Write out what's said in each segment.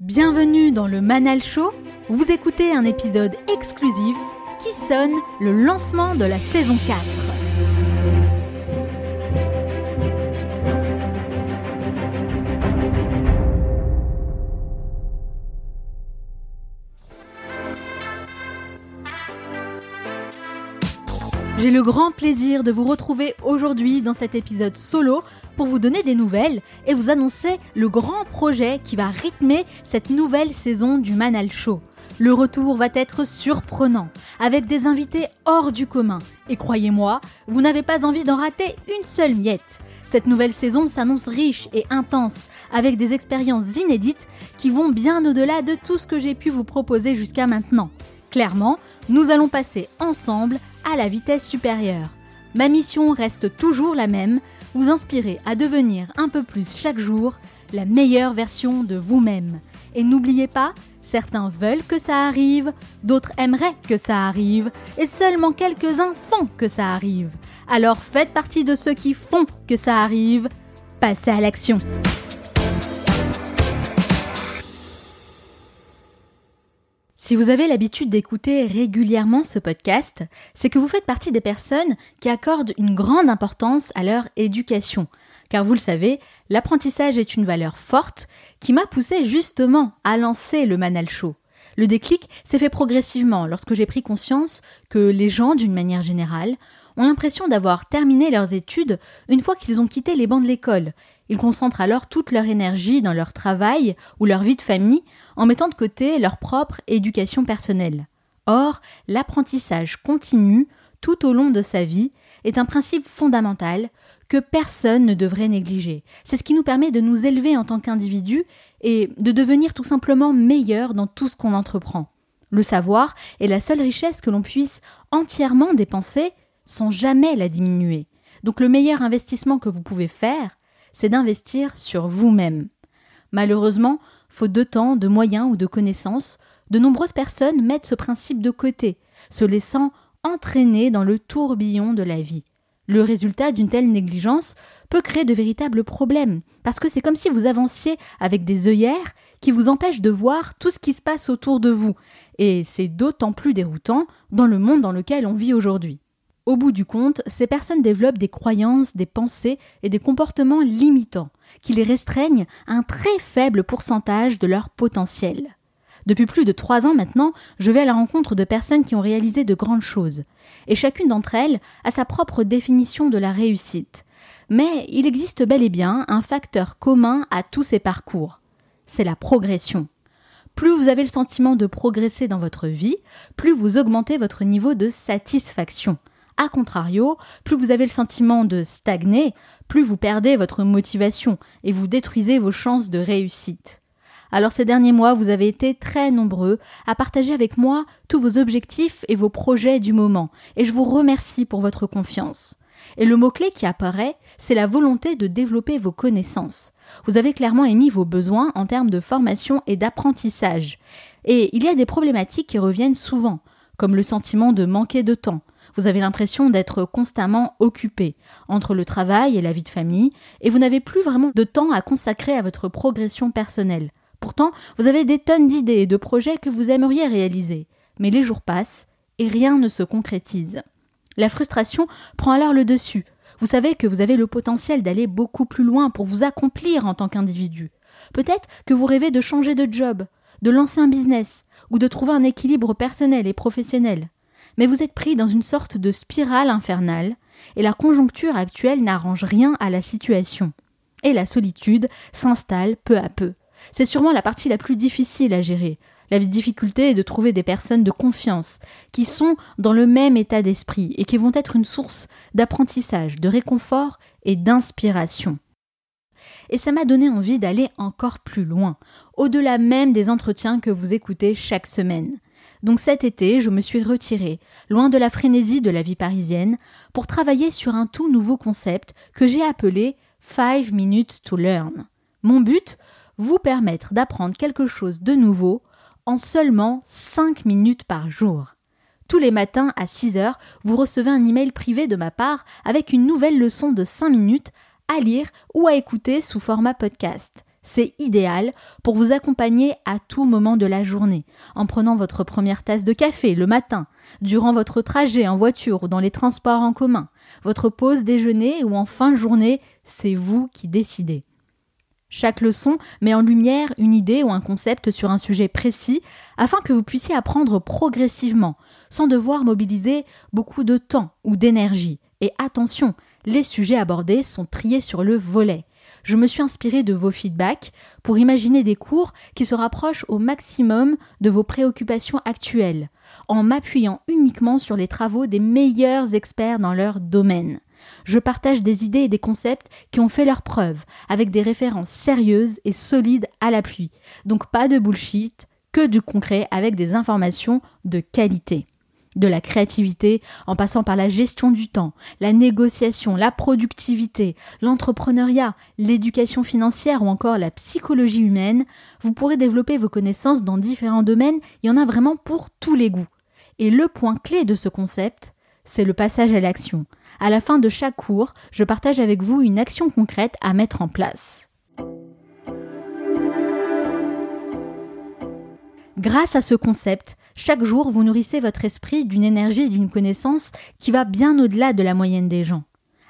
Bienvenue dans le Manal Show. Vous écoutez un épisode exclusif qui sonne le lancement de la saison 4. J'ai le grand plaisir de vous retrouver aujourd'hui dans cet épisode solo pour vous donner des nouvelles et vous annoncer le grand projet qui va rythmer cette nouvelle saison du Manal Show. Le retour va être surprenant, avec des invités hors du commun. Et croyez-moi, vous n'avez pas envie d'en rater une seule miette. Cette nouvelle saison s'annonce riche et intense, avec des expériences inédites qui vont bien au-delà de tout ce que j'ai pu vous proposer jusqu'à maintenant. Clairement, nous allons passer ensemble à la vitesse supérieure. Ma mission reste toujours la même, vous inspirer à devenir un peu plus chaque jour la meilleure version de vous-même. Et n'oubliez pas, certains veulent que ça arrive, d'autres aimeraient que ça arrive, et seulement quelques-uns font que ça arrive. Alors faites partie de ceux qui font que ça arrive. Passez à l'action. Si vous avez l'habitude d'écouter régulièrement ce podcast, c'est que vous faites partie des personnes qui accordent une grande importance à leur éducation. Car vous le savez, l'apprentissage est une valeur forte qui m'a poussé justement à lancer le Manal Show. Le déclic s'est fait progressivement lorsque j'ai pris conscience que les gens, d'une manière générale, ont l'impression d'avoir terminé leurs études une fois qu'ils ont quitté les bancs de l'école. Ils concentrent alors toute leur énergie dans leur travail ou leur vie de famille en mettant de côté leur propre éducation personnelle. Or, l'apprentissage continu tout au long de sa vie est un principe fondamental que personne ne devrait négliger. C'est ce qui nous permet de nous élever en tant qu'individus et de devenir tout simplement meilleurs dans tout ce qu'on entreprend. Le savoir est la seule richesse que l'on puisse entièrement dépenser sans jamais la diminuer. Donc le meilleur investissement que vous pouvez faire, c'est d'investir sur vous-même. Malheureusement, faute de temps, de moyens ou de connaissances, de nombreuses personnes mettent ce principe de côté, se laissant entraîner dans le tourbillon de la vie. Le résultat d'une telle négligence peut créer de véritables problèmes, parce que c'est comme si vous avanciez avec des œillères qui vous empêchent de voir tout ce qui se passe autour de vous, et c'est d'autant plus déroutant dans le monde dans lequel on vit aujourd'hui. Au bout du compte, ces personnes développent des croyances, des pensées et des comportements limitants, qui les restreignent à un très faible pourcentage de leur potentiel. Depuis plus de trois ans maintenant, je vais à la rencontre de personnes qui ont réalisé de grandes choses, et chacune d'entre elles a sa propre définition de la réussite. Mais il existe bel et bien un facteur commun à tous ces parcours. C'est la progression. Plus vous avez le sentiment de progresser dans votre vie, plus vous augmentez votre niveau de satisfaction. A contrario, plus vous avez le sentiment de stagner, plus vous perdez votre motivation et vous détruisez vos chances de réussite. Alors ces derniers mois, vous avez été très nombreux à partager avec moi tous vos objectifs et vos projets du moment, et je vous remercie pour votre confiance. Et le mot-clé qui apparaît, c'est la volonté de développer vos connaissances. Vous avez clairement émis vos besoins en termes de formation et d'apprentissage. Et il y a des problématiques qui reviennent souvent, comme le sentiment de manquer de temps, vous avez l'impression d'être constamment occupé entre le travail et la vie de famille, et vous n'avez plus vraiment de temps à consacrer à votre progression personnelle. Pourtant, vous avez des tonnes d'idées et de projets que vous aimeriez réaliser, mais les jours passent et rien ne se concrétise. La frustration prend alors le dessus. Vous savez que vous avez le potentiel d'aller beaucoup plus loin pour vous accomplir en tant qu'individu. Peut-être que vous rêvez de changer de job, de lancer un business, ou de trouver un équilibre personnel et professionnel mais vous êtes pris dans une sorte de spirale infernale, et la conjoncture actuelle n'arrange rien à la situation. Et la solitude s'installe peu à peu. C'est sûrement la partie la plus difficile à gérer. La difficulté est de trouver des personnes de confiance, qui sont dans le même état d'esprit et qui vont être une source d'apprentissage, de réconfort et d'inspiration. Et ça m'a donné envie d'aller encore plus loin, au-delà même des entretiens que vous écoutez chaque semaine. Donc cet été, je me suis retirée, loin de la frénésie de la vie parisienne, pour travailler sur un tout nouveau concept que j'ai appelé Five Minutes to Learn. Mon but vous permettre d'apprendre quelque chose de nouveau en seulement 5 minutes par jour. Tous les matins à 6 heures, vous recevez un email privé de ma part avec une nouvelle leçon de 5 minutes à lire ou à écouter sous format podcast. C'est idéal pour vous accompagner à tout moment de la journée, en prenant votre première tasse de café le matin, durant votre trajet en voiture ou dans les transports en commun, votre pause déjeuner ou en fin de journée, c'est vous qui décidez. Chaque leçon met en lumière une idée ou un concept sur un sujet précis afin que vous puissiez apprendre progressivement, sans devoir mobiliser beaucoup de temps ou d'énergie. Et attention, les sujets abordés sont triés sur le volet. Je me suis inspiré de vos feedbacks pour imaginer des cours qui se rapprochent au maximum de vos préoccupations actuelles, en m'appuyant uniquement sur les travaux des meilleurs experts dans leur domaine. Je partage des idées et des concepts qui ont fait leur preuve, avec des références sérieuses et solides à l'appui. Donc pas de bullshit, que du concret avec des informations de qualité. De la créativité, en passant par la gestion du temps, la négociation, la productivité, l'entrepreneuriat, l'éducation financière ou encore la psychologie humaine, vous pourrez développer vos connaissances dans différents domaines, il y en a vraiment pour tous les goûts. Et le point clé de ce concept, c'est le passage à l'action. À la fin de chaque cours, je partage avec vous une action concrète à mettre en place. Grâce à ce concept, chaque jour vous nourrissez votre esprit d'une énergie et d'une connaissance qui va bien au-delà de la moyenne des gens.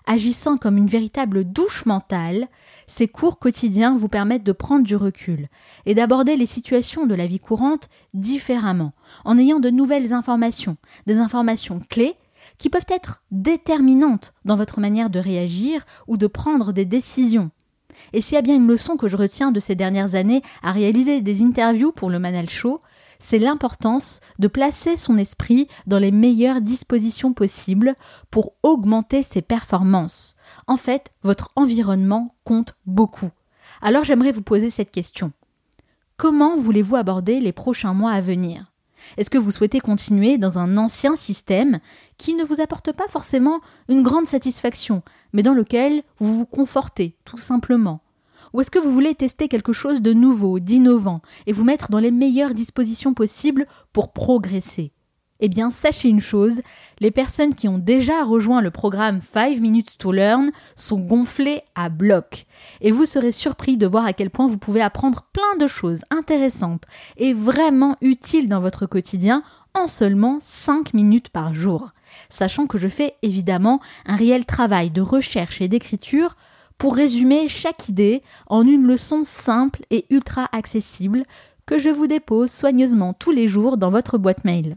Agissant comme une véritable douche mentale, ces cours quotidiens vous permettent de prendre du recul et d'aborder les situations de la vie courante différemment, en ayant de nouvelles informations, des informations clés qui peuvent être déterminantes dans votre manière de réagir ou de prendre des décisions. Et s'il y a bien une leçon que je retiens de ces dernières années à réaliser des interviews pour le Manal Show, c'est l'importance de placer son esprit dans les meilleures dispositions possibles pour augmenter ses performances. En fait, votre environnement compte beaucoup. Alors j'aimerais vous poser cette question. Comment voulez-vous aborder les prochains mois à venir? Est-ce que vous souhaitez continuer dans un ancien système qui ne vous apporte pas forcément une grande satisfaction, mais dans lequel vous vous confortez tout simplement? Ou est-ce que vous voulez tester quelque chose de nouveau, d'innovant, et vous mettre dans les meilleures dispositions possibles pour progresser? Eh bien, sachez une chose, les personnes qui ont déjà rejoint le programme 5 Minutes to Learn sont gonflées à bloc. Et vous serez surpris de voir à quel point vous pouvez apprendre plein de choses intéressantes et vraiment utiles dans votre quotidien en seulement 5 minutes par jour. Sachant que je fais évidemment un réel travail de recherche et d'écriture pour résumer chaque idée en une leçon simple et ultra accessible que je vous dépose soigneusement tous les jours dans votre boîte mail.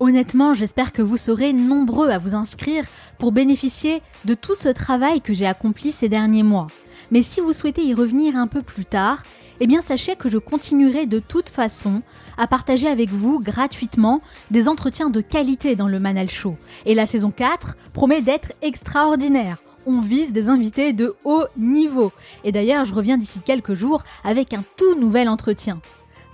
Honnêtement, j'espère que vous serez nombreux à vous inscrire pour bénéficier de tout ce travail que j'ai accompli ces derniers mois. Mais si vous souhaitez y revenir un peu plus tard, eh bien sachez que je continuerai de toute façon à partager avec vous gratuitement des entretiens de qualité dans le Manal Show. Et la saison 4 promet d'être extraordinaire. On vise des invités de haut niveau. Et d'ailleurs, je reviens d'ici quelques jours avec un tout nouvel entretien.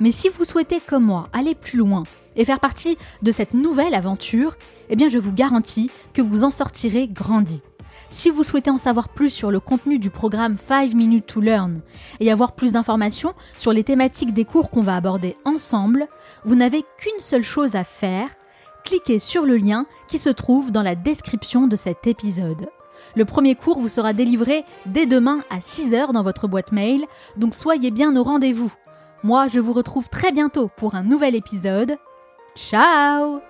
Mais si vous souhaitez, comme moi, aller plus loin et faire partie de cette nouvelle aventure, eh bien je vous garantis que vous en sortirez grandi. Si vous souhaitez en savoir plus sur le contenu du programme 5 Minutes to Learn et avoir plus d'informations sur les thématiques des cours qu'on va aborder ensemble, vous n'avez qu'une seule chose à faire, cliquez sur le lien qui se trouve dans la description de cet épisode. Le premier cours vous sera délivré dès demain à 6h dans votre boîte mail, donc soyez bien au rendez-vous. Moi, je vous retrouve très bientôt pour un nouvel épisode. Ciao